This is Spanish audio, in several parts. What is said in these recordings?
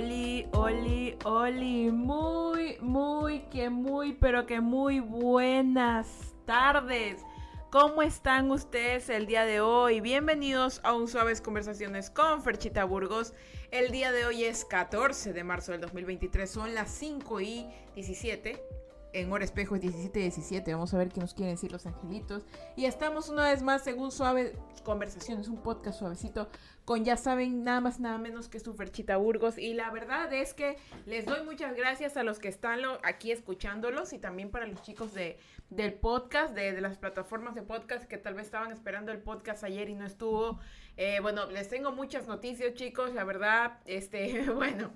Oli, Oli, Oli, muy, muy, que muy, pero que muy buenas tardes. ¿Cómo están ustedes el día de hoy? Bienvenidos a un Suaves Conversaciones con Ferchita Burgos. El día de hoy es 14 de marzo del 2023, son las 5 y 17 en Hora Espejo es 17 17. Vamos a ver qué nos quieren decir los angelitos. Y estamos una vez más un suave conversaciones, un podcast suavecito con ya saben nada más nada menos que su Ferchita Burgos. Y la verdad es que les doy muchas gracias a los que están aquí escuchándolos y también para los chicos de, del podcast, de, de las plataformas de podcast que tal vez estaban esperando el podcast ayer y no estuvo. Eh, bueno, les tengo muchas noticias chicos, la verdad, este, bueno,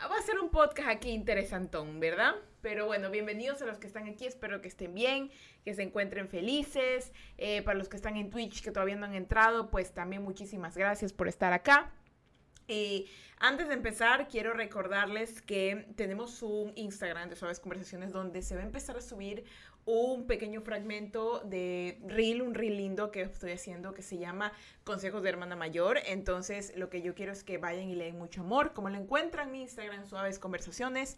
va a ser un podcast aquí interesantón, ¿verdad? Pero bueno, bienvenidos a los que están aquí, espero que estén bien, que se encuentren felices. Eh, para los que están en Twitch que todavía no han entrado, pues también muchísimas gracias por estar acá. Y antes de empezar, quiero recordarles que tenemos un Instagram de Suaves Conversaciones donde se va a empezar a subir un pequeño fragmento de reel, un reel lindo que estoy haciendo que se llama Consejos de Hermana Mayor. Entonces, lo que yo quiero es que vayan y leen mucho amor. Como lo encuentran en mi Instagram, Suaves Conversaciones.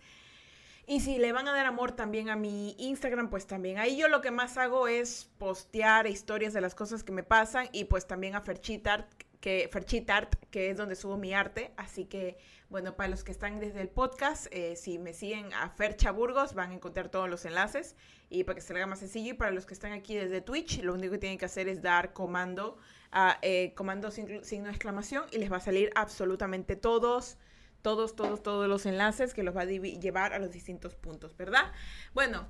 Y si le van a dar amor también a mi Instagram, pues también ahí yo lo que más hago es postear historias de las cosas que me pasan y pues también a Ferchitart, que Ferchitart, que es donde subo mi arte. Así que bueno, para los que están desde el podcast, eh, si me siguen a Fercha Burgos, van a encontrar todos los enlaces y para que se haga más sencillo. Y para los que están aquí desde Twitch, lo único que tienen que hacer es dar comando, a, eh, comando signo de exclamación y les va a salir absolutamente todos todos, todos, todos los enlaces que los va a llevar a los distintos puntos, ¿verdad? Bueno,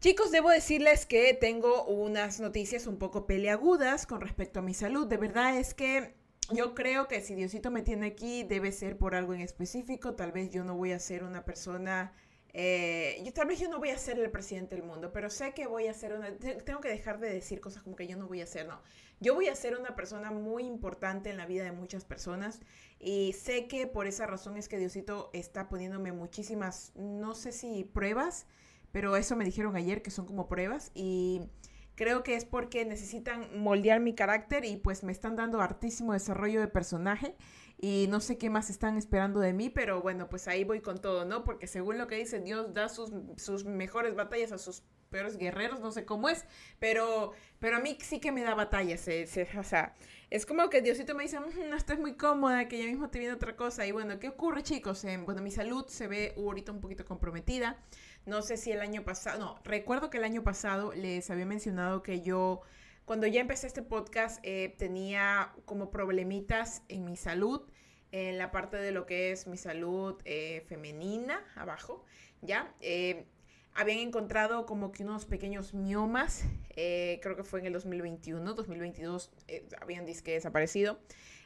chicos, debo decirles que tengo unas noticias un poco peleagudas con respecto a mi salud. De verdad es que yo creo que si Diosito me tiene aquí, debe ser por algo en específico. Tal vez yo no voy a ser una persona eh, yo tal vez yo no voy a ser el presidente del mundo, pero sé que voy a ser una... Tengo que dejar de decir cosas como que yo no voy a ser, no. Yo voy a ser una persona muy importante en la vida de muchas personas y sé que por esa razón es que Diosito está poniéndome muchísimas, no sé si pruebas, pero eso me dijeron ayer que son como pruebas y creo que es porque necesitan moldear mi carácter y pues me están dando hartísimo desarrollo de personaje y no sé qué más están esperando de mí, pero bueno, pues ahí voy con todo, ¿no? Porque según lo que dice Dios da sus, sus mejores batallas a sus peores guerreros, no sé cómo es, pero, pero a mí sí que me da batallas, o sea, es como que Diosito me dice, mm, no estás muy cómoda, que ya mismo te viene otra cosa, y bueno, ¿qué ocurre chicos? Eh, bueno, mi salud se ve ahorita un poquito comprometida, no sé si el año pasado, no, recuerdo que el año pasado les había mencionado que yo cuando ya empecé este podcast eh, tenía como problemitas en mi salud, en la parte de lo que es mi salud eh, femenina, abajo, ¿ya? Eh, habían encontrado como que unos pequeños miomas, creo que fue en el 2021, 2022 habían disque desaparecido.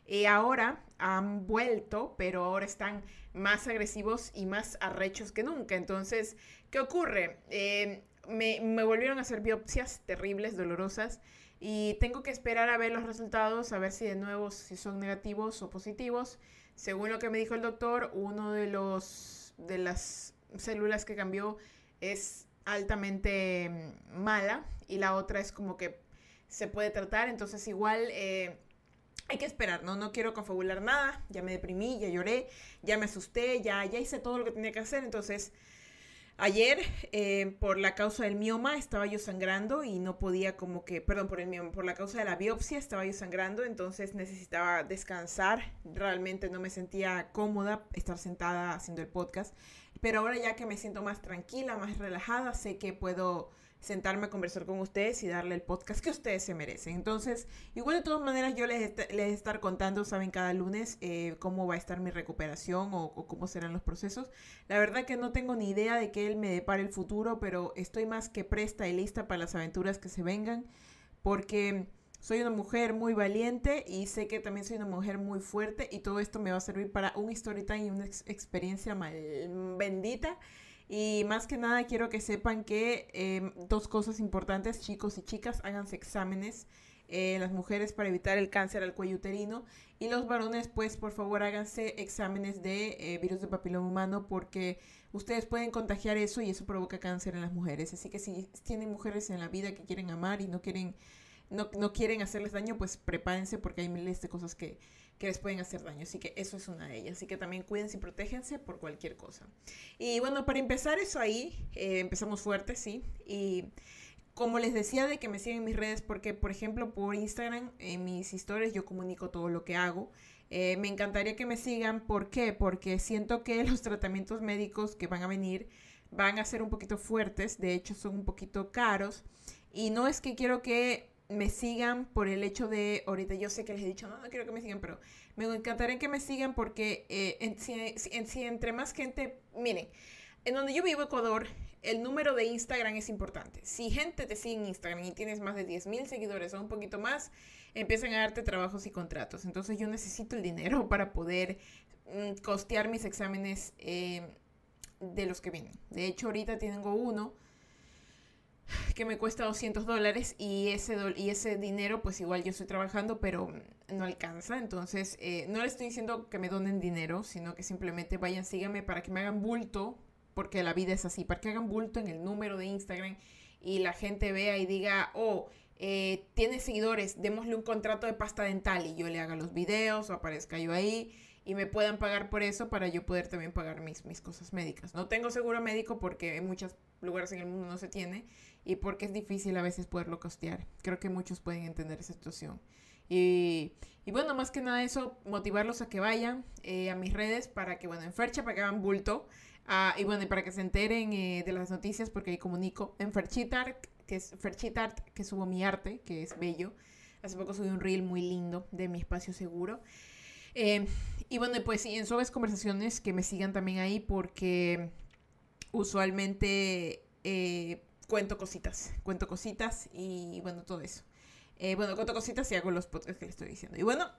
Y ahora han vuelto, pero ahora están más agresivos y más arrechos que nunca. Entonces, ¿qué ocurre? Me, volvieron a hacer biopsias terribles, dolorosas y tengo que esperar a ver los resultados, a ver si de nuevo si son negativos o positivos. Según lo que me dijo el doctor, uno de los de las células que cambió es altamente mm, mala y la otra es como que se puede tratar, entonces igual eh, hay que esperar, ¿no? No quiero confabular nada, ya me deprimí, ya lloré, ya me asusté, ya, ya hice todo lo que tenía que hacer, entonces Ayer, eh, por la causa del mioma, estaba yo sangrando y no podía como que, perdón, por el mioma, por la causa de la biopsia estaba yo sangrando, entonces necesitaba descansar. Realmente no me sentía cómoda estar sentada haciendo el podcast. Pero ahora ya que me siento más tranquila, más relajada, sé que puedo sentarme a conversar con ustedes y darle el podcast que ustedes se merecen. Entonces, igual de todas maneras yo les, les estar contando, saben, cada lunes eh, cómo va a estar mi recuperación o, cómo serán los procesos. La verdad que no tengo ni idea de que él me depare el futuro, pero estoy más que presta y lista para las aventuras que se vengan, porque soy una mujer muy valiente y sé que también soy una mujer muy fuerte y todo esto me va a servir para un story y una experiencia mal bendita y más que nada quiero que sepan que em, dos cosas importantes, chicos y chicas, háganse exámenes. Eh, las mujeres para evitar el cáncer al cuello uterino y los varones pues por favor háganse exámenes de eh, virus de papiloma humano porque ustedes pueden contagiar eso y eso provoca cáncer en las mujeres así que si tienen mujeres en la vida que quieren amar y no quieren no, no quieren hacerles daño, pues prepárense porque hay miles de cosas que, que les pueden hacer daño. Así que eso es una de ellas. Así que también cuídense y protégense por cualquier cosa. Y bueno, para empezar eso ahí, eh, empezamos fuerte, sí. Y como les decía de que me sigan en mis redes, porque por ejemplo por Instagram, en mis historias yo comunico todo lo que hago. Eh, me encantaría que me sigan. ¿Por qué? Porque siento que los tratamientos médicos que van a venir van a ser un poquito fuertes. De hecho, son un poquito caros. Y no es que quiero que me sigan por el hecho de, ahorita yo sé que les he dicho, no, no quiero que me sigan, pero me encantaría que me sigan porque eh, en, si, entre más gente, miren, en donde yo vivo, Ecuador, el número de Instagram es importante. Si gente te sigue en Instagram y tienes más de 10 mil seguidores o un poquito más, empiezan a darte trabajos y contratos. Entonces yo necesito el dinero para poder mm, costear mis exámenes eh, de los que vienen. De hecho, ahorita tengo uno que me cuesta 200 dólares y ese, y ese dinero pues igual yo estoy trabajando pero no alcanza. Entonces eh, no le estoy diciendo que me donen dinero, sino que simplemente vayan, síganme para que me hagan bulto, porque la vida es así, para que hagan bulto en el número de Instagram y la gente vea y diga, oh, eh, tiene seguidores, démosle un contrato de pasta dental y yo le haga los videos o aparezca yo ahí y me puedan pagar por eso para yo poder también pagar mis, mis cosas médicas. No tengo seguro médico porque en muchos lugares en el mundo no se tiene y porque es difícil a veces poderlo costear. Creo que muchos pueden entender esa situación. Y, y bueno, más que nada eso, motivarlos a que vayan eh, a mis redes para que, bueno, en Fercha para que hagan bulto. Ah, y bueno, y para que se enteren eh, de las noticias, porque ahí comunico en Ferchitart, que es Ferchitart, que subo mi arte, que es bello. Hace poco subí un reel muy lindo de mi espacio seguro. Eh, y bueno, pues sí, en suaves conversaciones que me sigan también ahí porque usualmente cuento cositas, cuento cositas y bueno, todo eso. Eh, bueno, cuento cositas y hago los podcasts que le estoy diciendo. Y bueno,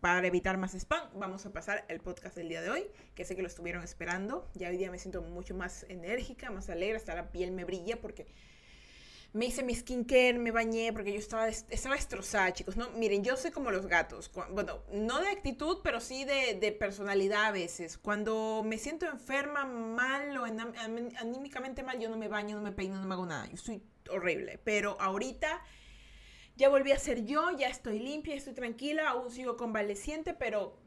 para evitar más spam, vamos a pasar el podcast del día de hoy, que sé que lo estuvieron esperando. Ya hoy día me siento mucho más enérgica, más alegre, hasta la piel me brilla porque me hice mi skincare, me bañé porque yo estaba, estaba destrozada, chicos. No, miren, yo soy como los gatos. Bueno, no de actitud, pero sí de, de personalidad a veces. Cuando me siento enferma, mal o anímicamente mal, yo no me baño, no me peino, no me hago nada. Yo estoy horrible. Pero ahorita ya volví a ser yo, ya estoy limpia, estoy tranquila, aún sigo convaleciente, pero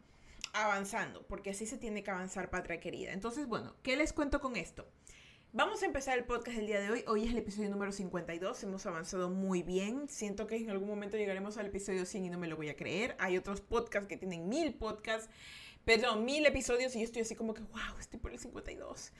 avanzando, porque así se tiene que avanzar, patria querida. Entonces, bueno, ¿qué les cuento con esto? Vamos a empezar el podcast del día de hoy. Hoy es el episodio número 52. Hemos avanzado muy bien. Siento que en algún momento llegaremos al episodio 100 y no me lo voy a creer. Hay otros podcasts que tienen mil podcasts, perdón, mil episodios y yo estoy así como que, wow, estoy por el 52.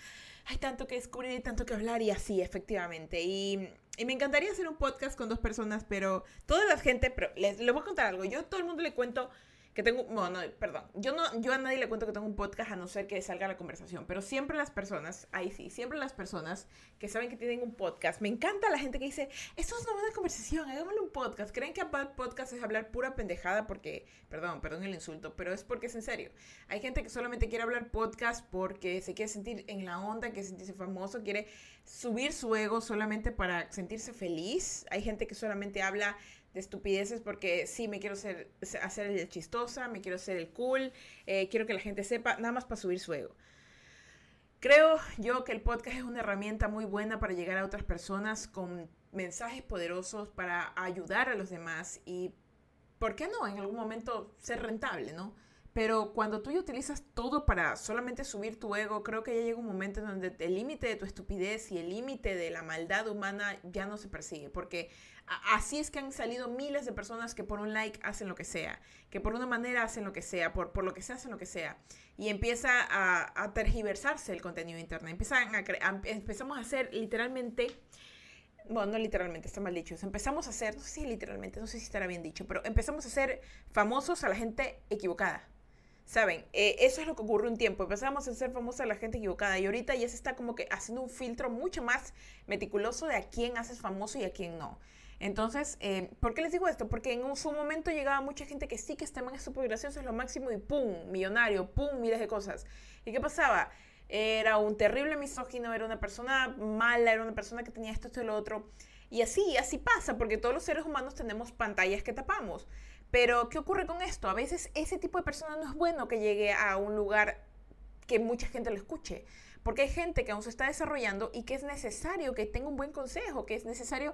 Hay tanto que descubrir y tanto que hablar y así, efectivamente. Y, y me encantaría hacer un podcast con dos personas, pero toda la gente, pero les, les voy a contar algo. Yo a todo el mundo le cuento que tengo, bueno, no, perdón, yo no, yo a nadie le cuento que tengo un podcast a no ser que salga la conversación, pero siempre las personas, ahí sí, siempre las personas que saben que tienen un podcast, me encanta la gente que dice, esto es una buena conversación, hagámosle un podcast, creen que hablar podcast es hablar pura pendejada porque, perdón, perdón el insulto, pero es porque es en serio, hay gente que solamente quiere hablar podcast porque se quiere sentir en la onda, quiere sentirse famoso, quiere subir su ego solamente para sentirse feliz, hay gente que solamente habla de estupideces porque sí, me quiero ser, hacer el chistosa, me quiero ser el cool, eh, quiero que la gente sepa, nada más para subir su ego. Creo yo que el podcast es una herramienta muy buena para llegar a otras personas con mensajes poderosos para ayudar a los demás y, ¿por qué no? En algún momento ser rentable, ¿no? Pero cuando tú utilizas todo para solamente subir tu ego, creo que ya llega un momento en donde el límite de tu estupidez y el límite de la maldad humana ya no se persigue. Porque así es que han salido miles de personas que por un like hacen lo que sea, que por una manera hacen lo que sea, por, por lo que sea hacen lo que sea. Y empieza a, tergiversarse el contenido de Internet. Empiezan a, empezamos a hacer literalmente bueno, no literalmente, está mal dicho. Empezamos a hacer, no sé si literalmente, no sé si estará bien dicho, pero empezamos a ser famosos a la gente equivocada. Saben, eh, eso es lo que ocurrió un tiempo. Empezamos a ser famosa la gente equivocada y ahorita ya se está como que haciendo un filtro mucho más meticuloso de a quién haces famoso y a quién no. Entonces, eh, ¿por qué les digo esto? Porque en su momento llegaba mucha gente que sí que este man es súper es lo máximo y ¡pum! Millonario, ¡pum! Miles de cosas. ¿Y qué pasaba? Era un terrible misógino, era una persona mala, era una persona que tenía esto, esto y lo otro. Y así, así pasa, porque todos los seres humanos tenemos pantallas que tapamos. Pero, ¿qué ocurre con esto? A veces ese tipo de persona no es bueno que llegue a un lugar que mucha gente lo escuche. Porque hay gente que aún se está desarrollando y que es necesario que tenga un buen consejo, que es necesario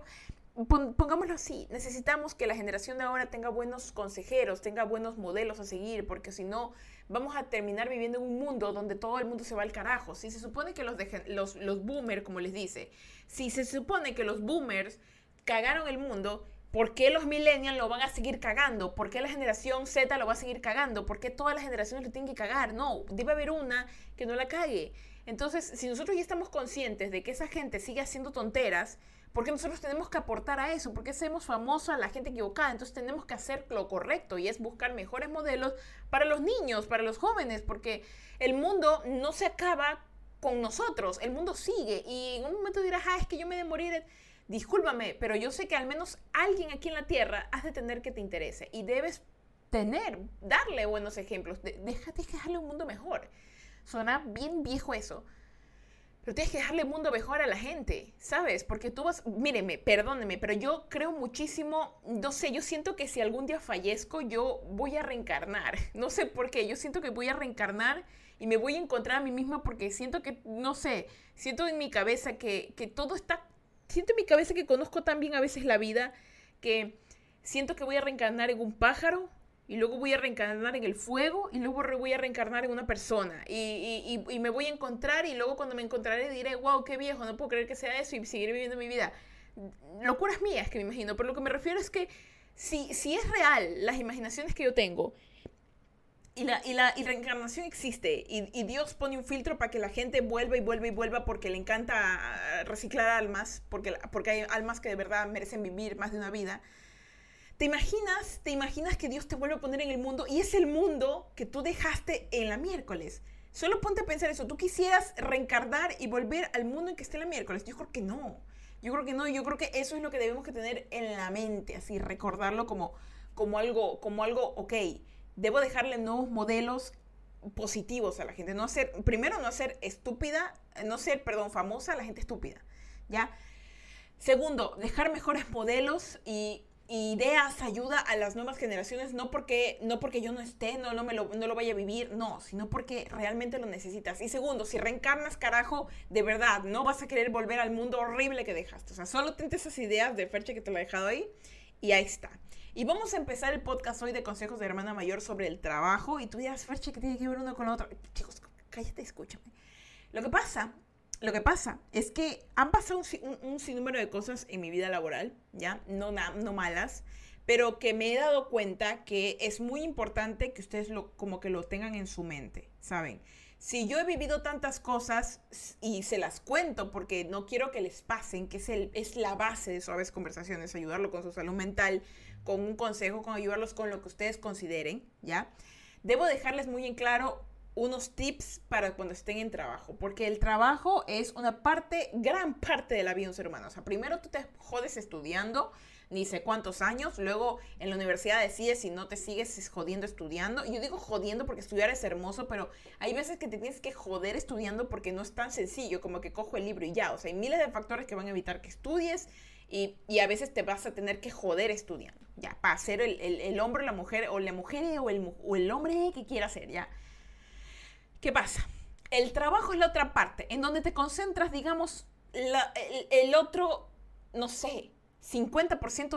pongámoslo así, necesitamos que la generación de ahora tenga buenos consejeros, tenga buenos modelos a seguir, porque si no, vamos a terminar viviendo en un mundo donde todo el mundo se va al carajo. Si se supone que los, los, los boomers, como les dice, si se supone que los boomers cagaron el mundo, ¿por qué los millennials lo van a seguir cagando? ¿Por qué la generación Z lo va a seguir cagando? ¿Por qué todas las generaciones lo tienen que cagar? No, debe haber una que no la cague. Entonces, si nosotros ya estamos conscientes de que esa gente sigue haciendo tonteras, porque nosotros tenemos que aportar a eso, porque hacemos famosa a la gente equivocada, entonces tenemos que hacer lo correcto y es buscar mejores modelos para los niños, para los jóvenes, porque el mundo no se acaba con nosotros, el mundo sigue. Y en un momento dirás, ah, es que yo me de morir, discúlpame, pero yo sé que al menos alguien aquí en la Tierra has de tener que te interese y debes tener, darle buenos ejemplos, déjate que darle un mundo mejor. Suena bien viejo eso, pero tienes que dejarle mundo mejor a la gente, ¿sabes? Porque tú vas, míreme, perdóneme, pero yo creo muchísimo, no sé, yo siento que si algún día fallezco, yo voy a reencarnar. No sé por qué, yo siento que voy a reencarnar y me voy a encontrar a mí misma porque siento que, no sé, siento en mi cabeza que, que todo está, siento en mi cabeza que conozco tan bien a veces la vida que siento que voy a reencarnar en un pájaro y luego voy a reencarnar en el fuego y luego voy a reencarnar en una persona y, y, y, me voy a encontrar y luego cuando me encontraré diré, wow, qué viejo, no puedo creer que sea eso y seguiré viviendo mi vida. Locuras mías que me imagino, pero lo que me refiero es que si, si es real las imaginaciones que yo tengo y la, y la y reencarnación existe y, y, Dios pone un filtro para que la gente vuelva y vuelva y vuelva porque le encanta reciclar almas, porque, porque hay almas que de verdad merecen vivir más de una vida ¿Te imaginas, te imaginas que Dios te vuelve a poner en el mundo y es el mundo que tú dejaste en la miércoles? Solo ponte a pensar eso. ¿Tú quisieras reencarnar y volver al mundo en que esté la miércoles? Yo creo que no. Yo creo que no. Yo creo que eso es lo que debemos que tener en la mente, así recordarlo como, como algo, como algo, ok. Debo dejarle nuevos modelos positivos a la gente. No hacer, primero no hacer estúpida, no ser, perdón, famosa a la gente estúpida. ¿Ya? Segundo, dejar mejores modelos y ideas, ayuda a las nuevas generaciones, no porque, no porque yo no esté, no, no, me lo, no lo vaya a vivir, no, sino porque realmente lo necesitas. Y segundo, si reencarnas, carajo, de verdad, no vas a querer volver al mundo horrible que dejaste. O sea, solo tente esas ideas de Ferche que te lo he dejado ahí y ahí está. Y vamos a empezar el podcast hoy de consejos de hermana mayor sobre el trabajo. Y tú dirás, Ferche, ¿qué tiene que ver uno con la otra? Chicos, cállate, escúchame. Lo que pasa lo que pasa es que han pasado un, sinnúmero de cosas en mi vida laboral, ¿ya? No, no malas, pero que me he dado cuenta que es muy importante que ustedes lo, como que lo tengan en su mente, ¿saben? Si yo he vivido tantas cosas y se las cuento porque no quiero que les pasen, que es, el, es la base de suaves conversaciones, ayudarlo con su salud mental, con un consejo, con ayudarlos con lo que ustedes consideren, ¿ya? Debo dejarles muy en claro unos tips para cuando estén en trabajo, porque el trabajo es una parte, gran parte de la vida de un ser humano. O sea, primero tú te jodes estudiando, ni sé cuántos años, luego en la universidad decides si no te sigues jodiendo estudiando. Yo digo jodiendo porque estudiar es hermoso, pero hay veces que te tienes que joder estudiando porque no es tan sencillo como que cojo el libro y ya. O sea, hay miles de factores que van a evitar que estudies y, y a veces te vas a tener que joder estudiando, ya, para ser el, el, el hombre, la mujer, o la mujer o el, o el hombre que quiera ser, ya. ¿Qué pasa? El trabajo es la otra parte, en donde te concentras, digamos, el, otro, no sé, 50%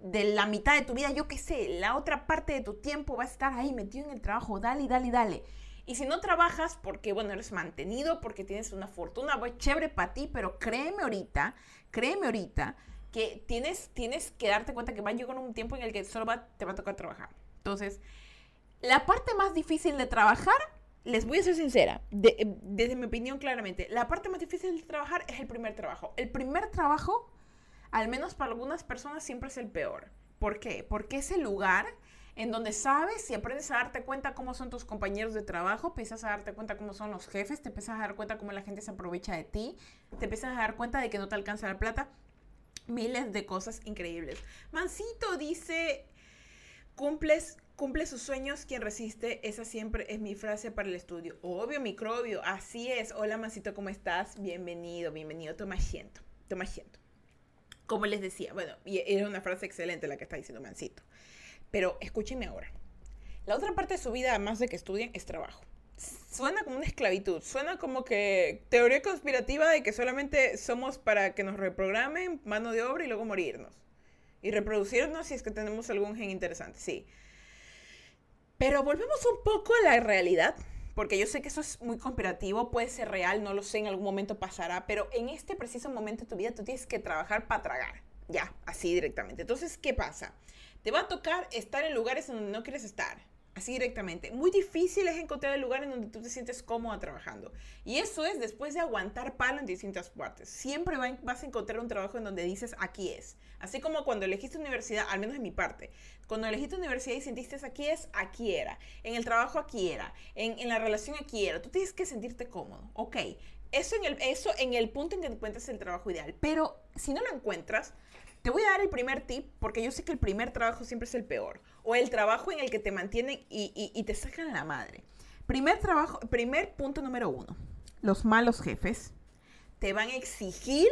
de la mitad de tu vida, yo qué sé, la otra parte de tu tiempo va a estar ahí metido en el trabajo, dale, dale, dale. Y si no trabajas porque, bueno, eres mantenido, porque tienes una fortuna, pues chévere para ti, pero créeme ahorita, créeme ahorita, que tienes, tienes que darte cuenta que va a llegar un tiempo en el que solo te va a tocar trabajar. Entonces, la parte más difícil de trabajar les voy a ser sincera, eh, desde mi opinión claramente, la parte más difícil de trabajar es el primer trabajo. El primer trabajo, al menos para algunas personas, siempre es el peor. ¿Por qué? Porque es el lugar en donde sabes y aprendes a darte cuenta cómo son tus compañeros de trabajo, empiezas a darte cuenta cómo son los jefes, te empiezas a dar cuenta cómo la gente se aprovecha de ti, te empiezas a dar cuenta de que no te alcanza la plata, miles de cosas increíbles. Mancito dice, cumples Cumple sus sueños quien resiste, esa siempre es mi frase para el estudio. Obvio, microbio, así es. Hola, Mancito, ¿cómo estás? Bienvenido, bienvenido. Toma asiento, toma asiento. Como les decía, bueno, y era una frase excelente la que está diciendo Mancito. Pero escúchenme ahora. La otra parte de su vida, además de que estudien, es trabajo. suena como una esclavitud, suena como que teoría conspirativa de que solamente somos para que nos reprogramen mano de obra y luego morirnos. Y reproducirnos si es que tenemos algún gen interesante, sí. Pero volvemos un poco a la realidad, porque yo sé que eso es muy conspirativo, puede ser real, no lo sé, en algún momento pasará, pero en este preciso momento de tu vida tú tienes que trabajar para tragar, ya, así directamente. Entonces, ¿qué pasa? Te va a tocar estar en lugares donde no quieres estar Así directamente. Muy difícil es encontrar el lugar en donde tú te sientes cómoda trabajando. Y eso es después de aguantar palo en distintas partes. Siempre vas a encontrar un trabajo en donde dices aquí es. Así como cuando elegiste universidad, al menos en mi parte. Cuando elegiste universidad y sentiste aquí es, aquí era. En el trabajo aquí era. En, en la relación aquí era. Tú tienes que sentirte cómodo. Ok. Eso en, el, eso en el punto en que encuentras el trabajo ideal. Pero si no lo encuentras, te voy a dar el primer tip porque yo sé que el primer trabajo siempre es el peor. O el trabajo en el que te mantienen y, te sacan la madre. Primer trabajo, primer punto número uno. Los malos jefes te van a exigir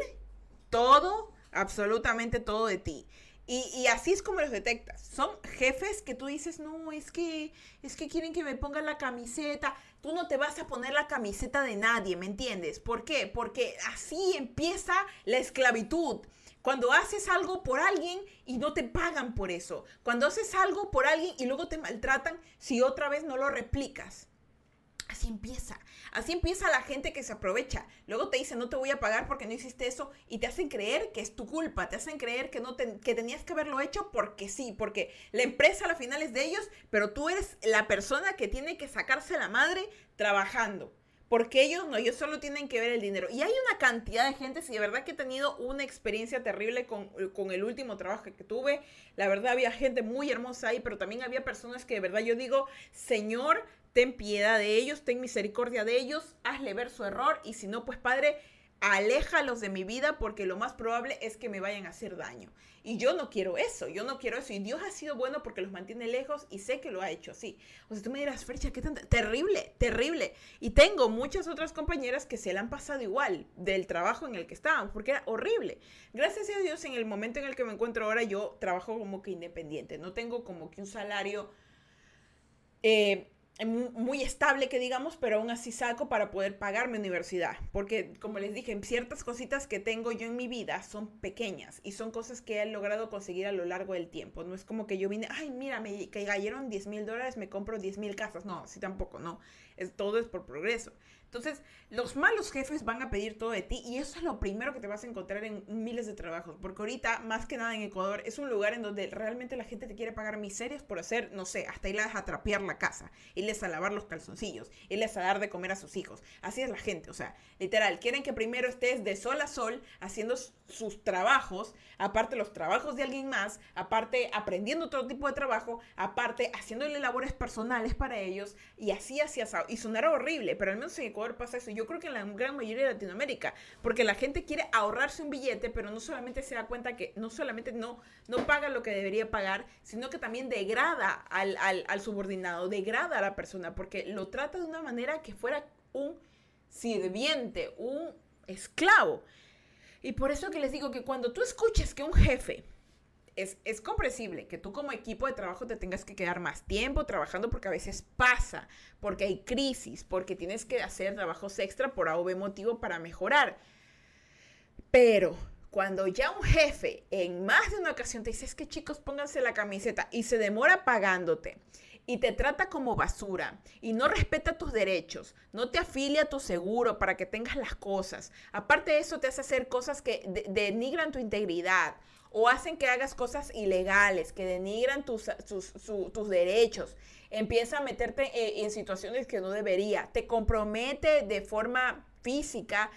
todo, absolutamente todo de ti. Y, así es como los detectas. Son jefes que tú dices, no, es que, es que quieren que me pongan la camiseta. Tú no te vas a poner la camiseta de nadie, ¿me entiendes? ¿Por qué? Porque así empieza la esclavitud. Cuando haces algo por alguien y no te pagan por eso. Cuando haces algo por alguien y luego te maltratan si otra vez no lo replicas. Así empieza. Así empieza la gente que se aprovecha. Luego te dicen, no te voy a pagar porque no hiciste eso. Y te hacen creer que es tu culpa. Te hacen creer que, no que tenías que haberlo hecho porque sí. Porque la empresa a la final es de ellos. Pero tú eres la persona que tiene que sacarse la madre trabajando. Porque ellos no, ellos solo tienen que ver el dinero. Y hay una cantidad de gente, si de verdad que he tenido una experiencia terrible con, el último trabajo que tuve. La verdad había gente muy hermosa ahí, pero también había personas que de verdad yo digo, Señor, ten piedad de ellos, ten misericordia de ellos, hazle ver su error y si no, pues Padre, aléjalos de mi vida porque lo más probable es que me vayan a hacer daño. Y yo no quiero eso, yo no quiero eso. Y Dios ha sido bueno porque los mantiene lejos y sé que lo ha hecho así. O sea, tú me dirás, Fercha, qué tan terrible, terrible. Y tengo muchas otras compañeras que se le han pasado igual del trabajo en el que estaban, porque era horrible. Gracias a Dios, en el momento en el que me encuentro ahora, yo trabajo como que independiente. No tengo como que un salario. Eh, muy estable que digamos, pero aún así saco para poder pagar mi universidad. Porque, como les dije, ciertas cositas que tengo yo en mi vida son pequeñas y son cosas que he logrado conseguir a lo largo del tiempo. No es como que yo vine, ay, mira, me cayeron 10 mil dólares, me compro 10 mil casas. No, así tampoco, no. Es, todo es por progreso. Entonces, los malos jefes van a pedir todo de ti y eso es lo primero que te vas a encontrar en miles de trabajos, porque ahorita, más que nada en Ecuador, es un lugar en donde realmente la gente te quiere pagar miserias por hacer, no sé, hasta irles a trapear la casa, irles a lavar los calzoncillos, irles a dar de comer a sus hijos. Así es la gente, o sea, literal, quieren que primero estés de sol a sol haciendo sus trabajos, aparte los trabajos de alguien más, aparte aprendiendo otro tipo de trabajo, aparte haciéndole labores personales para ellos y así, así, así. Y sonará horrible, pero al menos en Ecuador pasa eso. Yo creo que en la gran mayoría de Latinoamérica, porque la gente quiere ahorrarse un billete, pero no solamente se da cuenta que no solamente no, no paga lo que debería pagar, sino que también degrada al, al subordinado, degrada a la persona, porque lo trata de una manera que fuera un sirviente, un esclavo. Y por eso que les digo que cuando tú escuches que un jefe es, comprensible que tú como equipo de trabajo te tengas que quedar más tiempo trabajando porque a veces pasa, porque hay crisis, porque tienes que hacer trabajos extra por algún motivo para mejorar. Pero cuando ya un jefe en más de una ocasión te dice, es que chicos, pónganse la camiseta y se demora pagándote y te trata como basura y no respeta tus derechos, no te afilia a tu seguro para que tengas las cosas. Aparte de eso, te hace hacer cosas que denigran tu integridad o hacen que hagas cosas ilegales, que denigran tus, tus, derechos, empieza a meterte eh, en, situaciones que no debería, te compromete de forma física,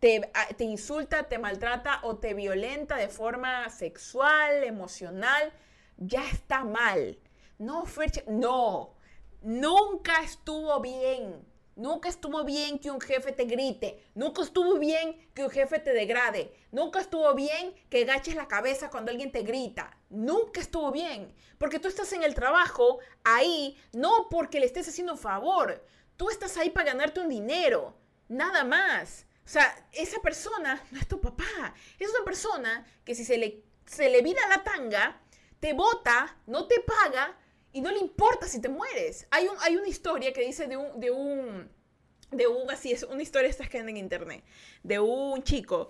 te, te, insulta, te maltrata o te violenta de forma sexual, emocional, ya está mal. No, no, nunca estuvo bien. Nunca estuvo bien que un jefe te grite. Nunca estuvo bien que un jefe te degrade. Nunca estuvo bien que agaches la cabeza cuando alguien te grita. Nunca estuvo bien. Porque tú estás en el trabajo ahí, no porque le estés haciendo un favor. Tú estás ahí para ganarte un dinero. Nada más. O sea, esa persona no es tu papá. Es una persona que si se le, se le vira la tanga, te bota, no te paga y no le importa si te mueres. Hay, un, hay una historia que dice de un, de un, de un, así es, una historia está que en internet, de un chico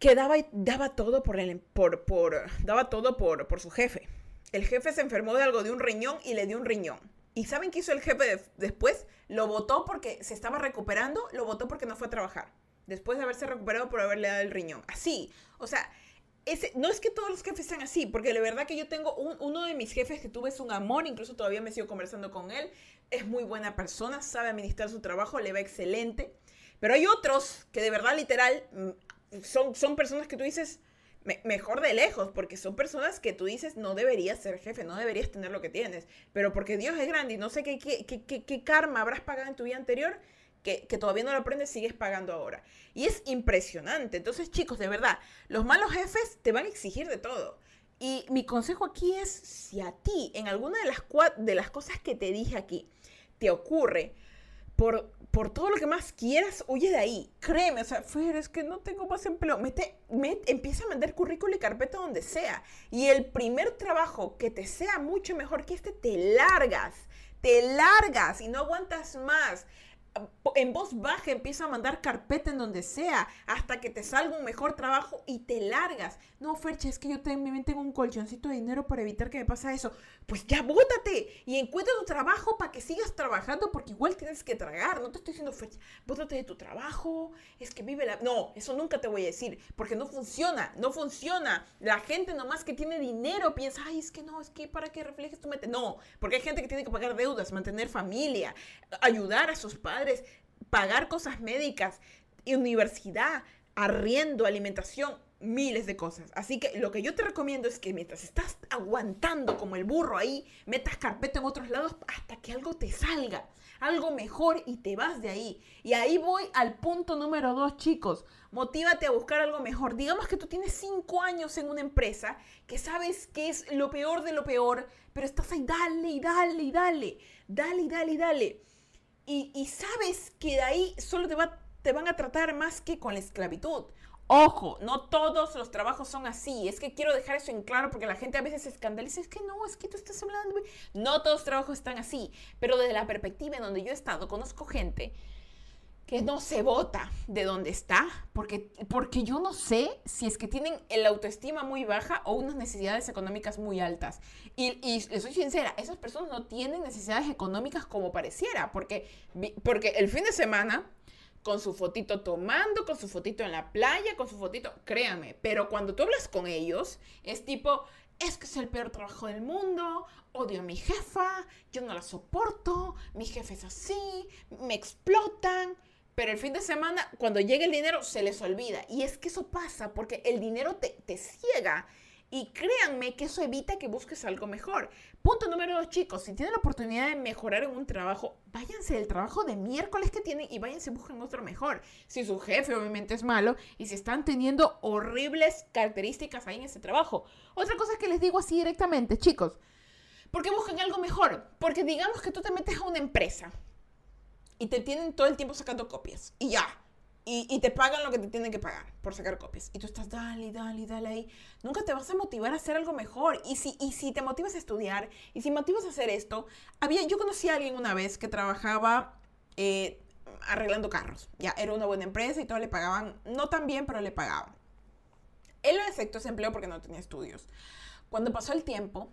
que daba, daba todo por, el, por, por, daba todo por, por su jefe. El jefe se enfermó de algo de un riñón y le dio un riñón. ¿Y saben qué hizo el jefe después? Lo votó porque se estaba recuperando, lo votó porque no fue a trabajar. Después de haberse recuperado por haberle dado el riñón. Así. O sea, ese, no es que todos los jefes sean así, porque la verdad que yo tengo uno de mis jefes que tuve es un amor, incluso todavía me sigo conversando con él. Es muy buena persona, sabe administrar su trabajo, le va excelente. Pero hay otros que de verdad, literal, mm, son, son personas que tú dices, mejor de lejos, porque son personas que tú dices no deberías ser jefe, no deberías tener lo que tienes, pero porque Dios es grande y no sé qué, qué, qué, qué karma habrás pagado en tu vida anterior, que, todavía no lo aprendes, sigues pagando ahora. Y es impresionante. Entonces, chicos, de verdad, los malos jefes te van a exigir de todo. Y mi consejo aquí es, si a ti, en alguna de las, de las cosas que te dije aquí, te ocurre por, por todo lo que más quieras, huye de ahí. Créeme, o sea, Fer, es que no tengo más empleo. Mete, empieza a mandar currículum y carpeta donde sea. Y el primer trabajo que te sea mucho mejor que este, te largas. Te largas y no aguantas más en voz baja empieza a mandar carpeta en donde sea hasta que te salga un mejor trabajo y te largas. No, Fercha, es que yo también tengo un colchoncito de dinero para evitar que me pase eso. Pues ya bótate y encuentra tu trabajo para que sigas trabajando porque igual tienes que tragar. No te estoy diciendo, Fercha, bótate de tu trabajo, es que vive la... No, eso nunca te voy a decir porque no funciona, no funciona. La gente nomás que tiene dinero piensa, ay, es que no, es que para que reflejes tu mente. No, porque hay gente que tiene que pagar deudas, mantener familia, ayudar a sus padres pagar cosas médicas, universidad, arriendo, alimentación, miles de cosas. Así que lo que yo te recomiendo es que mientras estás aguantando como el burro ahí, metas carpeta en otros lados hasta que algo te salga, algo mejor y te vas de ahí. Y ahí voy al punto número dos, chicos. Motívate a buscar algo mejor. Digamos que tú tienes cinco años en una empresa que sabes que es lo peor de lo peor, pero estás ahí, dale y dale y dale, dale y dale y dale y, sabes que de ahí solo te, va, te van a tratar más que con la esclavitud. Ojo, no todos los trabajos son así. Es que quiero dejar eso en claro porque la gente a veces se escandaliza. Es que no, es que tú estás hablando. No todos los trabajos están así. Pero desde la perspectiva en donde yo he estado, conozco gente que no se vota de donde está, porque, porque yo no sé si es que tienen el autoestima muy baja o unas necesidades económicas muy altas. Y, y soy sincera, esas personas no tienen necesidades económicas como pareciera, porque, porque el fin de semana, con su fotito tomando, con su fotito en la playa, con su fotito, créame, pero cuando tú hablas con ellos, es tipo, es que es el peor trabajo del mundo, odio a mi jefa, yo no la soporto, mi jefe es así, me explotan. Pero el fin de semana, cuando llega el dinero, se les olvida. Y es que eso pasa porque el dinero te, te ciega. Y créanme que eso evita que busques algo mejor. Punto número dos, chicos. Si tienen la oportunidad de mejorar en un trabajo, váyanse del trabajo de miércoles que tienen y váyanse y busquen otro mejor. Si su jefe obviamente es malo y si están teniendo horribles características ahí en ese trabajo. Otra cosa que les digo así directamente, chicos. ¿Por qué buscan algo mejor? Porque digamos que tú te metes a una empresa y te tienen todo el tiempo sacando copias. Y ya. Y, te pagan lo que te tienen que pagar por sacar copias. Y tú estás, dale, dale, dale ahí. Nunca te vas a motivar a hacer algo mejor. Y si, y si te motivas a estudiar, y si motivas a hacer esto, había, yo conocí a alguien una vez que trabajaba eh, arreglando carros. Ya, era una buena empresa y todo le pagaban, no tan bien, pero le pagaban. Él aceptó ese empleo porque no tenía estudios. Cuando pasó el tiempo,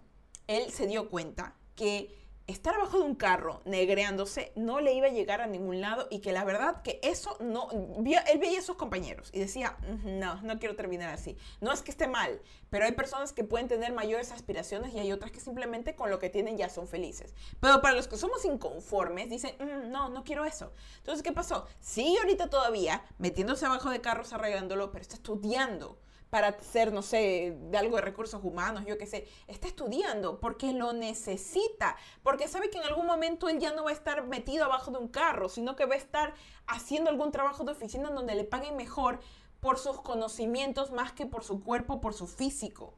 él se dio cuenta que estar abajo de un carro negreándose no le iba a llegar a ningún lado y que la verdad que eso no, él veía a sus compañeros y decía, no, no quiero terminar así. No es que esté mal, pero hay personas que pueden tener mayores aspiraciones y hay otras que simplemente con lo que tienen ya son felices. Pero para los que somos inconformes, dicen, no, no quiero eso. Entonces, ¿qué pasó? Sigue ahorita todavía metiéndose abajo de carros arreglándolo, pero está estudiando para ser, no sé, de algo de recursos humanos, yo qué sé, está estudiando porque lo necesita, porque sabe que en algún momento él ya no va a estar metido abajo de un carro, sino que va a estar haciendo algún trabajo de oficina donde le paguen mejor por sus conocimientos más que por su cuerpo, por su físico.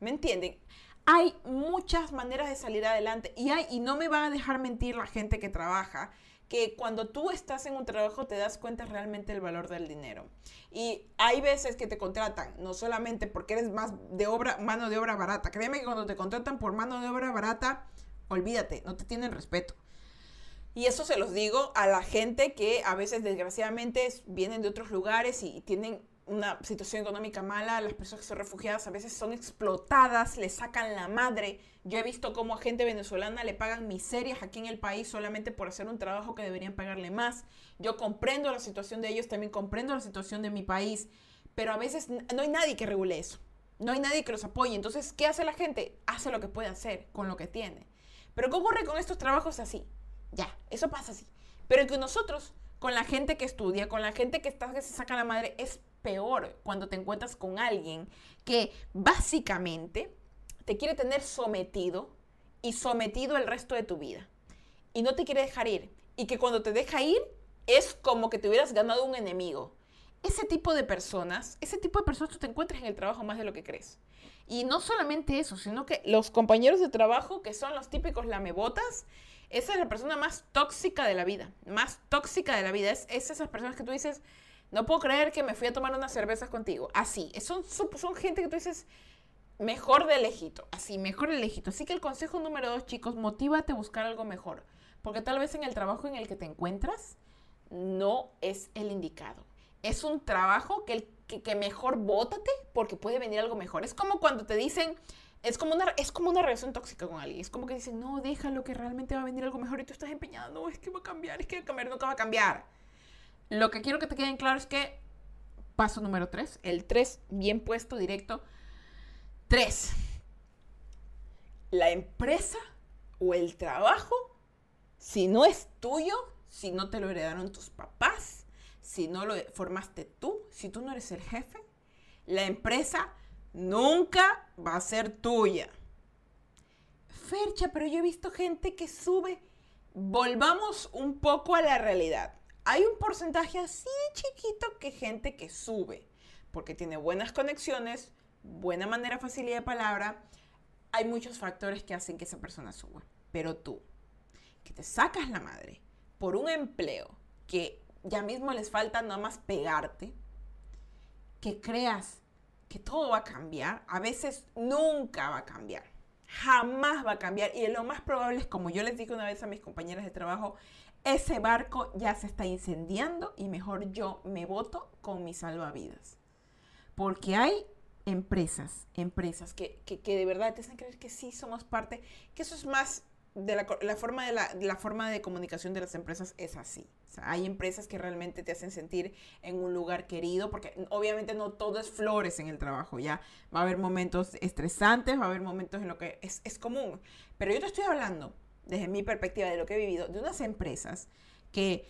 ¿Me entienden? Hay muchas maneras de salir adelante y hay y no me va a dejar mentir la gente que trabaja que cuando tú estás en un trabajo te das cuenta realmente del valor del dinero. Y hay veces que te contratan, no solamente porque eres más de obra, mano de obra barata. Créeme que cuando te contratan por mano de obra barata, olvídate, no te tienen respeto. Y eso se los digo a la gente que a veces desgraciadamente vienen de otros lugares y tienen una situación económica mala, las personas que son refugiadas a veces son explotadas, le sacan la madre. Yo he visto cómo a gente venezolana le pagan miserias aquí en el país solamente por hacer un trabajo que deberían pagarle más. Yo comprendo la situación de ellos, también comprendo la situación de mi país, pero a veces no hay nadie que regule eso. No hay nadie que los apoye. Entonces, ¿qué hace la gente? Hace lo que puede hacer con lo que tiene. Pero ¿qué ocurre con estos trabajos así? Ya, eso pasa así. Pero que nosotros, con la gente que estudia, con la gente que, está, que se saca la madre, es peor cuando te encuentras con alguien que básicamente te quiere tener sometido y sometido el resto de tu vida. Y no te quiere dejar ir. Y que cuando te deja ir es como que te hubieras ganado un enemigo. Ese tipo de personas, ese tipo de personas tú te encuentras en el trabajo más de lo que crees. Y no solamente eso, sino que los compañeros de trabajo, que son los típicos lamebotas, esa es la persona más tóxica de la vida, más tóxica de la vida. Es, esas personas que tú dices, no puedo creer que me fui a tomar unas cervezas contigo. Así, son, son gente que tú dices, mejor de lejito, así, mejor de lejito. Así que el consejo número dos, chicos, motívate a buscar algo mejor. Porque tal vez en el trabajo en el que te encuentras no es el indicado. Es un trabajo que, que, mejor bótate porque puede venir algo mejor. Es como cuando te dicen, es como, una, es como una relación tóxica con alguien. Es como que dicen, no, déjalo, que realmente va a venir algo mejor y tú estás empeñado. No, es que va a cambiar, es que va a cambiar, nunca va a cambiar. Lo que quiero que te queden claro es que, paso número 3, el 3 bien puesto, directo. 3. La empresa o el trabajo, si no es tuyo, si no te lo heredaron tus papás, si no lo formaste tú, si tú no eres el jefe, la empresa nunca va a ser tuya. Fercha, pero yo he visto gente que sube. Volvamos un poco a la realidad. Hay un porcentaje así chiquito que gente que sube, porque tiene buenas conexiones, buena manera, facilidad de palabra. Hay muchos factores que hacen que esa persona suba. Pero tú, que te sacas la madre por un empleo que ya mismo les falta nada más pegarte, que creas que todo va a cambiar, a veces nunca va a cambiar. Jamás va a cambiar. Y lo más probable es, como yo les dije una vez a mis compañeras de trabajo, ese barco ya se está incendiando y mejor yo me voto con mis salvavidas. Porque hay empresas, empresas que, que, de verdad te hacen creer que sí somos parte, que eso es más de la, forma de la, forma de comunicación de las empresas es así. hay empresas que realmente te hacen sentir en un lugar querido, porque obviamente no todo es flores en el trabajo, ya va a haber momentos estresantes, va a haber momentos en lo que es, es común. Pero yo te estoy hablando, desde mi perspectiva, de lo que he vivido, de unas empresas que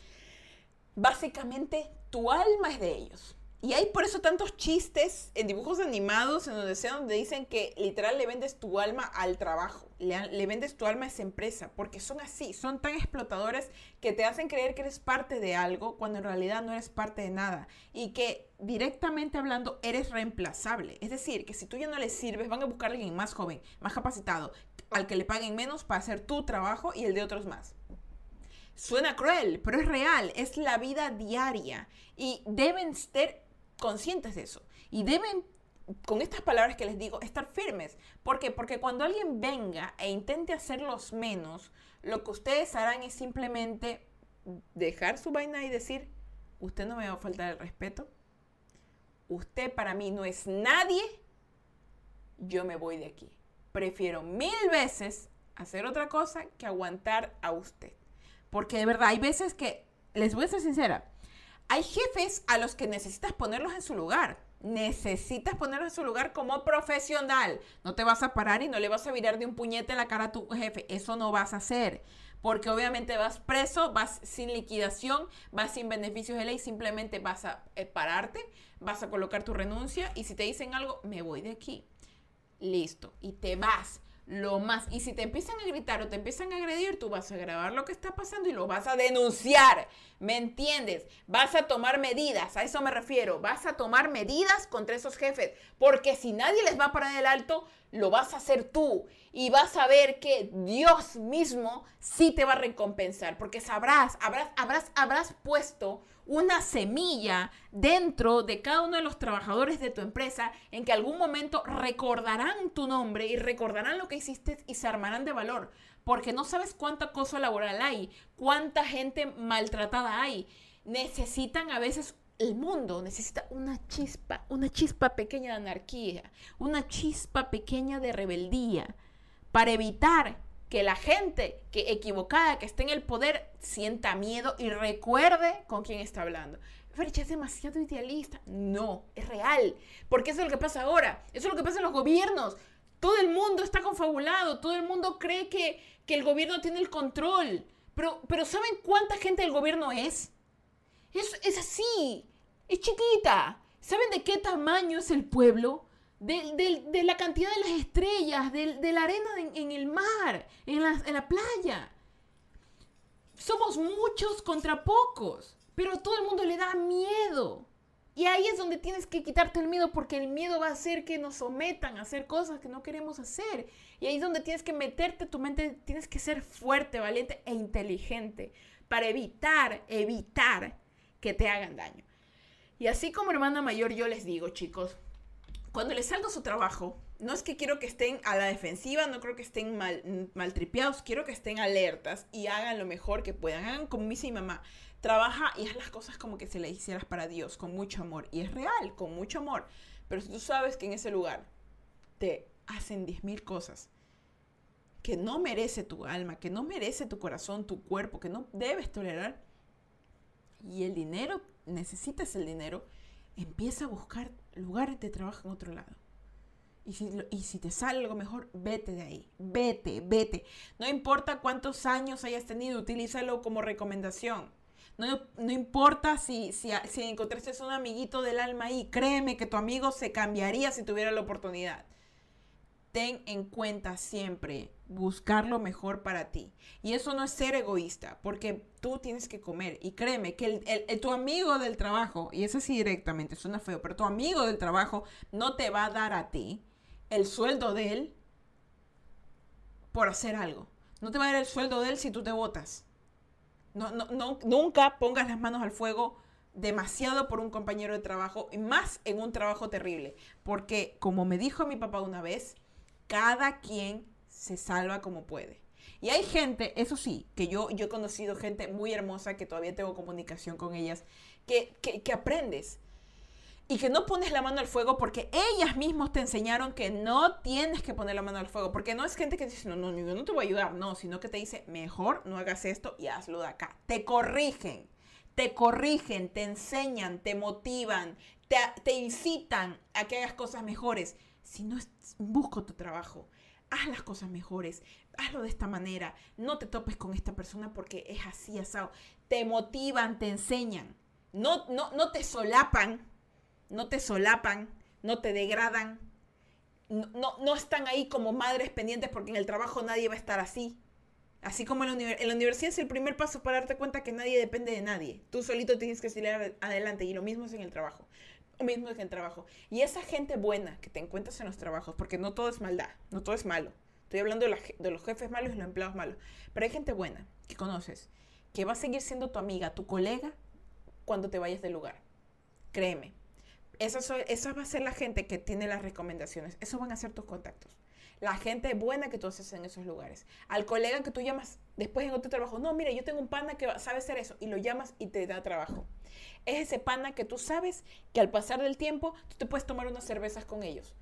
básicamente tu alma es de ellos. Y hay por eso tantos chistes en dibujos animados en donde sea donde dicen que literal le vendes tu alma al trabajo, le, vendes tu alma a esa empresa, porque son así, son tan explotadores que te hacen creer que eres parte de algo cuando en realidad no eres parte de nada y que directamente hablando eres reemplazable. Es decir, que si tú ya no les sirves, van a buscar a alguien más joven, más capacitado, al que le paguen menos para hacer tu trabajo y el de otros más. Suena cruel, pero es real, es la vida diaria y deben ser conscientes de eso. Y deben, con estas palabras que les digo, estar firmes. ¿Por qué? Porque cuando alguien venga e intente hacerlos menos, lo que ustedes harán es simplemente dejar su vaina y decir, usted no me va a faltar el respeto. Usted para mí no es nadie. Yo me voy de aquí. Prefiero mil veces hacer otra cosa que aguantar a usted. Porque de verdad, hay veces que, les voy a ser sincera, hay jefes a los que necesitas ponerlos en su lugar. Necesitas ponerlos en su lugar como profesional. No te vas a parar y no le vas a virar de un puñete la cara a tu jefe. Eso no vas a hacer. Porque obviamente vas preso, vas sin liquidación, vas sin beneficios de ley. Simplemente vas a eh, pararte, vas a colocar tu renuncia y si te dicen algo, me voy de aquí. Listo. Y te vas lo más. Y si te empiezan a gritar o te empiezan a agredir, tú vas a grabar lo que está pasando y lo vas a denunciar. ¿Me entiendes? Vas a tomar medidas, a eso me refiero. Vas a tomar medidas contra esos jefes. Porque si nadie les va a parar el alto, lo vas a hacer tú. Y vas a ver que Dios mismo sí te va a recompensar. Porque sabrás, habrás, habrás, habrás puesto una semilla dentro de cada uno de los trabajadores de tu empresa en que algún momento recordarán tu nombre y recordarán lo que hiciste y se armarán de valor. porque no sabes cuánto acoso laboral hay, cuánta gente maltratada hay. Necesitan a veces el mundo necesita una chispa, una chispa pequeña de anarquía, una chispa pequeña de rebeldía para evitar que la gente que equivocada, que esté en el poder, sienta miedo y recuerde con quién está hablando. Fercha es demasiado idealista. No, es real. Porque eso es lo que pasa ahora. Eso es lo que pasa en los gobiernos. Todo el mundo está confabulado. Todo el mundo cree que, que el gobierno tiene el control. Pero, pero ¿saben cuánta gente del gobierno es? Es, es así. Es chiquita. ¿Saben de qué tamaño es el pueblo? De, la cantidad de las estrellas, de, la arena en, el mar, en la, en la playa. Somos muchos contra pocos. Pero todo el mundo le da miedo. Y ahí es donde tienes que quitarte el miedo porque el miedo va a hacer que nos sometan a hacer cosas que no queremos hacer. Y ahí es donde tienes que meterte tu mente, tienes que ser fuerte, valiente e inteligente para evitar, evitar que te hagan daño. Y así como hermana mayor yo les digo, chicos, cuando les salga su trabajo, no es que quiero que estén a la defensiva, no creo que estén mal, maltripeados, quiero que estén alertas y hagan lo mejor que puedan. Hagan como mi mamá trabaja y haz las cosas como que se le hicieras para Dios, con mucho amor. Y es real, con mucho amor. Pero si tú sabes que en ese lugar te hacen 10.000 cosas que no merece tu alma, que no merece tu corazón, tu cuerpo, que no debes tolerar, y el dinero, necesitas el dinero, empieza a buscar lugares de trabajo en otro lado. Y si, y si te sale algo mejor, vete de ahí. Vete, vete. No importa cuántos años hayas tenido, utilízalo como recomendación. No, importa si, si, si encontraste un amiguito del alma ahí, créeme que tu amigo se cambiaría si tuviera la oportunidad. Ten en cuenta siempre buscar lo mejor para ti. Y eso no es ser egoísta, porque tú tienes que comer. Y créeme que el, tu amigo del trabajo, y eso sí directamente, suena feo, pero tu amigo del trabajo no te va a dar a ti el sueldo de él por hacer algo. No te va a dar el sueldo de él si tú te votas. No, no, no, nunca pongas las manos al fuego demasiado por un compañero de trabajo y más en un trabajo terrible. Porque como me dijo mi papá una vez, cada quien se salva como puede. Y hay gente, eso sí, que yo, yo he conocido gente muy hermosa que todavía tengo comunicación con ellas, que, que, que aprendes y que no pones la mano al fuego porque ellas mismas te enseñaron que no tienes que poner la mano al fuego. Porque no es gente que dice, no, no, yo no te voy a ayudar, no, sino que te dice, mejor no hagas esto y hazlo de acá. Te corrigen, te corrigen, te enseñan, te motivan, te, te incitan a que hagas cosas mejores. Si no, busco tu trabajo. Haz las cosas mejores, hazlo de esta manera, no te topes con esta persona porque es así asado. Te motivan, te enseñan, no, no, no te solapan, no te solapan, no te degradan, no, no, están ahí como madres pendientes porque en el trabajo nadie va a estar así. Así como en la, en la, universidad es el primer paso para darte cuenta que nadie depende de nadie. Tú solito tienes que salir adelante y lo mismo es en el trabajo. Lo mismo es en el trabajo. Y esa gente buena que te encuentras en los trabajos, porque no todo es maldad, no todo es malo. Estoy hablando de, los jefes malos y los empleados malos. Pero hay gente buena que conoces, que va a seguir siendo tu amiga, tu colega, cuando te vayas del lugar. Créeme, esa, va a ser la gente que tiene las recomendaciones. Esos van a ser tus contactos. La gente buena que tú haces en esos lugares. Al colega que tú llamas después en otro trabajo. No, mira, yo tengo un pana que sabe hacer eso. Y lo llamas y te da trabajo. Es ese pana que tú sabes que al pasar del tiempo tú te puedes tomar unas cervezas con ellos.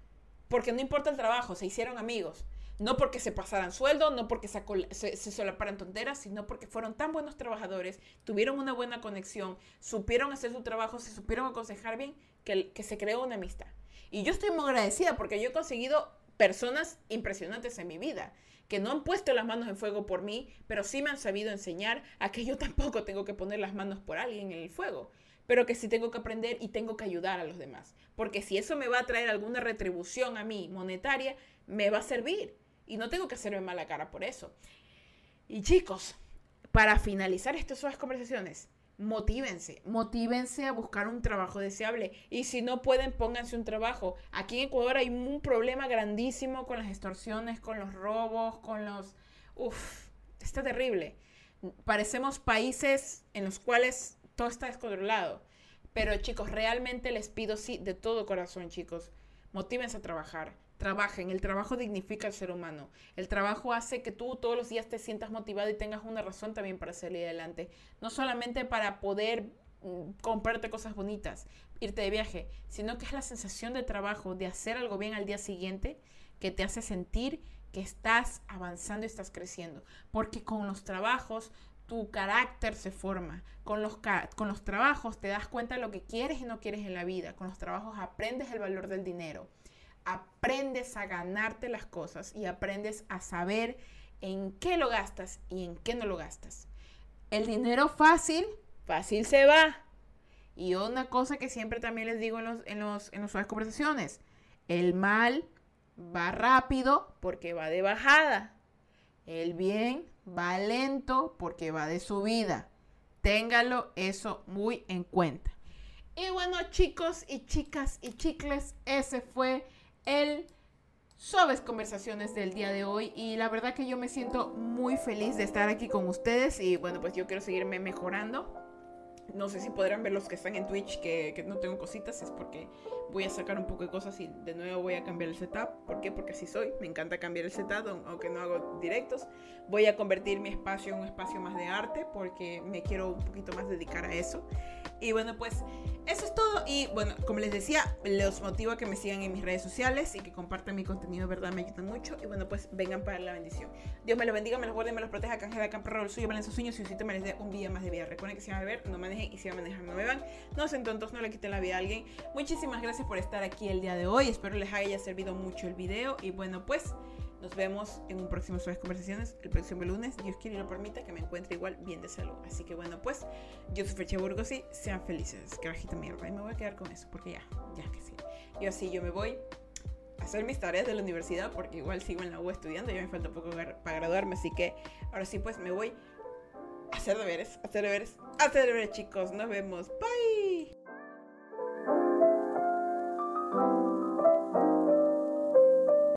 Porque no importa el trabajo, se hicieron amigos. No porque se pasaran sueldo, no porque se, se, solaparan tonteras, sino porque fueron tan buenos trabajadores, tuvieron una buena conexión, supieron hacer su trabajo, se supieron aconsejar bien, que se creó una amistad. Y yo estoy muy agradecida porque yo he conseguido personas impresionantes en mi vida, que no han puesto las manos en fuego por mí, pero sí me han sabido enseñar a que yo tampoco tengo que poner las manos por alguien en el fuego, pero que sí tengo que aprender y tengo que ayudar a los demás. Porque si eso me va a traer alguna retribución a mí monetaria, me va a servir y no tengo que hacerme mala cara por eso. Y chicos, para finalizar estas conversaciones, motívense, motívense a buscar un trabajo deseable. Y si no pueden, pónganse un trabajo. Aquí en Ecuador hay un problema grandísimo con las extorsiones, con los robos, con los... Uf, está terrible. Parecemos países en los cuales todo está descontrolado. Pero chicos, realmente les pido sí, de todo corazón, chicos, motívense a trabajar trabajen. El trabajo dignifica al ser humano. El trabajo hace que tú todos los días te sientas motivado y tengas una razón también para salir adelante. No solamente para poder mm, comprarte cosas bonitas, irte de viaje, sino que es la sensación de trabajo, de hacer algo bien al día siguiente, que te hace sentir que estás avanzando y estás creciendo. Porque con los trabajos tu carácter se forma. Con los, con los trabajos te das cuenta de lo que quieres y no quieres en la vida. Con los trabajos aprendes el valor del dinero. Aprendes a ganarte las cosas y aprendes a saber en qué lo gastas y en qué no lo gastas. El dinero fácil, fácil se va. Y una cosa que siempre también les digo en, los, en, los, en las conversaciones, el mal va rápido porque va de bajada. El bien va lento porque va de subida. Téngalo eso muy en cuenta. Y bueno, chicos y chicas y chicles, ese fue el Sobes Conversaciones del día de hoy. Y la verdad que yo me siento muy feliz de estar aquí con ustedes. Y bueno, pues yo quiero seguirme mejorando. No sé si podrán ver los que están en Twitch que, que no tengo cositas, es porque voy a sacar un poco de cosas y de nuevo voy a cambiar el setup. ¿Por qué? Porque así soy. Me encanta cambiar el setup, aunque no hago directos. Voy a convertir mi espacio en un espacio más de arte porque me quiero un poquito más dedicar a eso. Y bueno, pues eso es todo. Y bueno, como les decía, los motivo a que me sigan en mis redes sociales y que compartan mi contenido, verdad, me ayudan mucho. Y bueno, pues vengan para la bendición. Dios me los bendiga, me los guarde, me los proteja. Canje de camperro, el suyo, valen sus sueños y usted me les dé un día más de vida. Recuerden que si van a beber, no manejen y si van a manejar, no beban. No sean tontos, no le quiten la vida a alguien. Muchísimas gracias por estar aquí el día de hoy. Espero les haya servido mucho el video. Y bueno, pues nos vemos en un próximo Suaves Conversaciones el próximo lunes. Dios quiere y lo permita que me encuentre igual bien de salud. Así que bueno, pues yo soy Fecha Burgos y sean felices. Carajita mierda. Y me voy a quedar con eso porque ya, ya que sí. Y así yo me voy a hacer mis tareas de la universidad porque igual sigo en la U estudiando. Ya me falta poco para graduarme. Así que ahora sí, pues me voy a hacer deberes, a hacer deberes, a hacer deberes, chicos. Nos vemos. Bye.